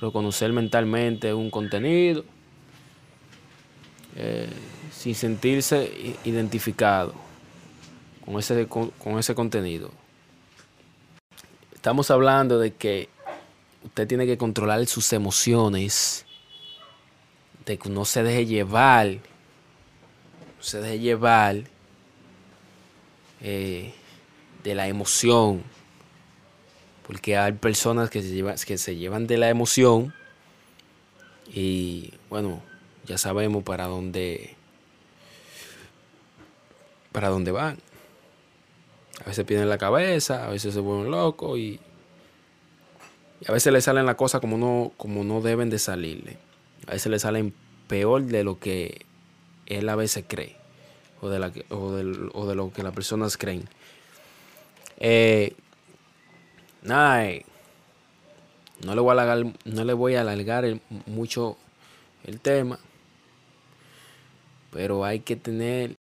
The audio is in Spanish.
reconocer mentalmente un contenido eh, sin sentirse identificado con ese, con, ese contenido. Estamos hablando de que usted tiene que controlar sus emociones, de que no se deje llevar, no se deje llevar eh, de la emoción, porque hay personas que se, llevan, que se llevan de la emoción y bueno, ya sabemos para dónde para dónde van. A veces pierden la cabeza, a veces se vuelven locos y, a veces le salen las cosas como no, como no deben de salirle. A veces le salen peor de lo que él a veces cree o de, la, o de, lo que las personas creen. Eh, no le voy a alargar, no le voy a alargar mucho el tema, pero hay que tener